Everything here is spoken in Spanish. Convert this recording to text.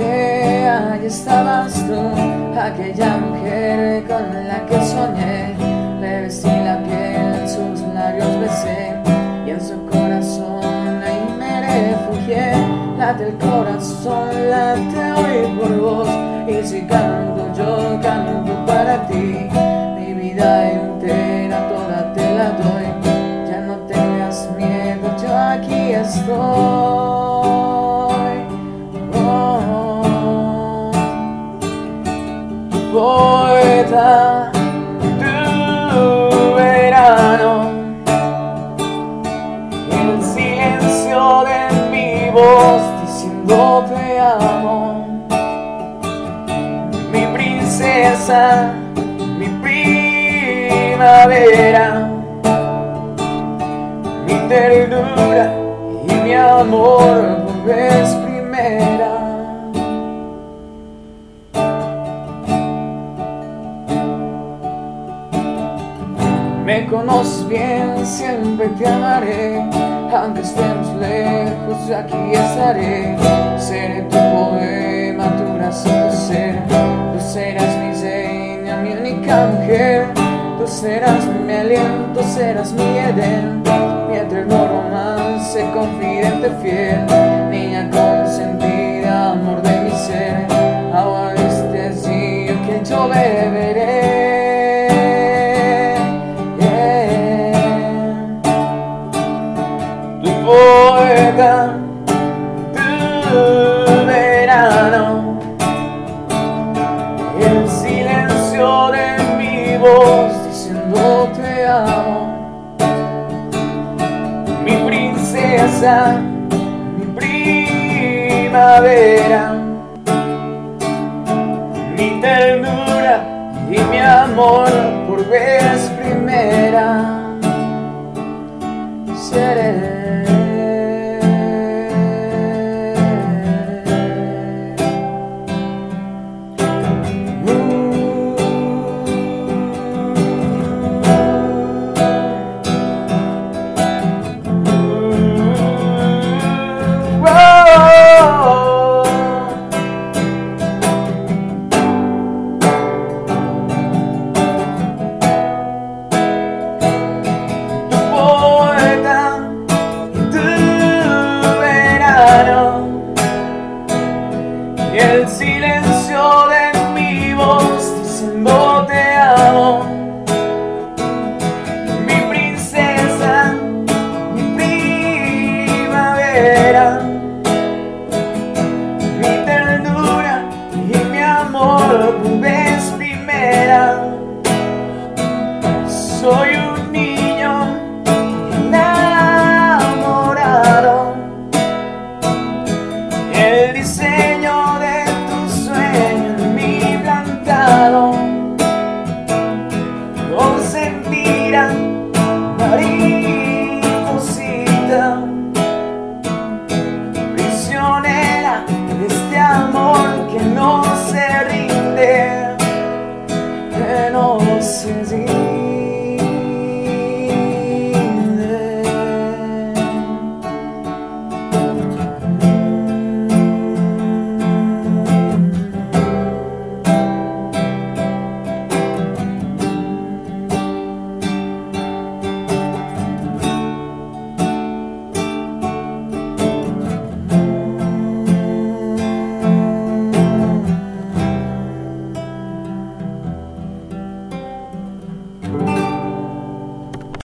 Desperté, ahí estabas tú, aquella mujer con la que soñé. Le vestí la piel, sus labios besé, y en su corazón ahí me refugié. Late el corazón, late hoy por vos, y si canto yo, canto para ti. Mi vida entera, toda te la doy. Ya no tengas miedo, yo aquí estoy. Poeta, tu verano, el silencio de mi voz diciendo te amo, mi princesa, mi primavera, Me conoces bien, siempre te amaré, aunque estemos lejos, aquí estaré. Seré tu poema, tu de ser. Tú serás mi seña, mi única mujer. Tú serás mi aliento, serás mi edén, mi eterno romance, confidente fiel, niña consentida, amor de mi ser. Agua este río que yo beberé. Tu verano, el silencio de mi voz diciendo te amo, mi princesa, mi primavera, mi ternura y mi amor por vez primera. Seré. El silencio de mi voz diciendo te amo, mi princesa, mi primavera, mi ternura y mi amor por vez primera. Susie.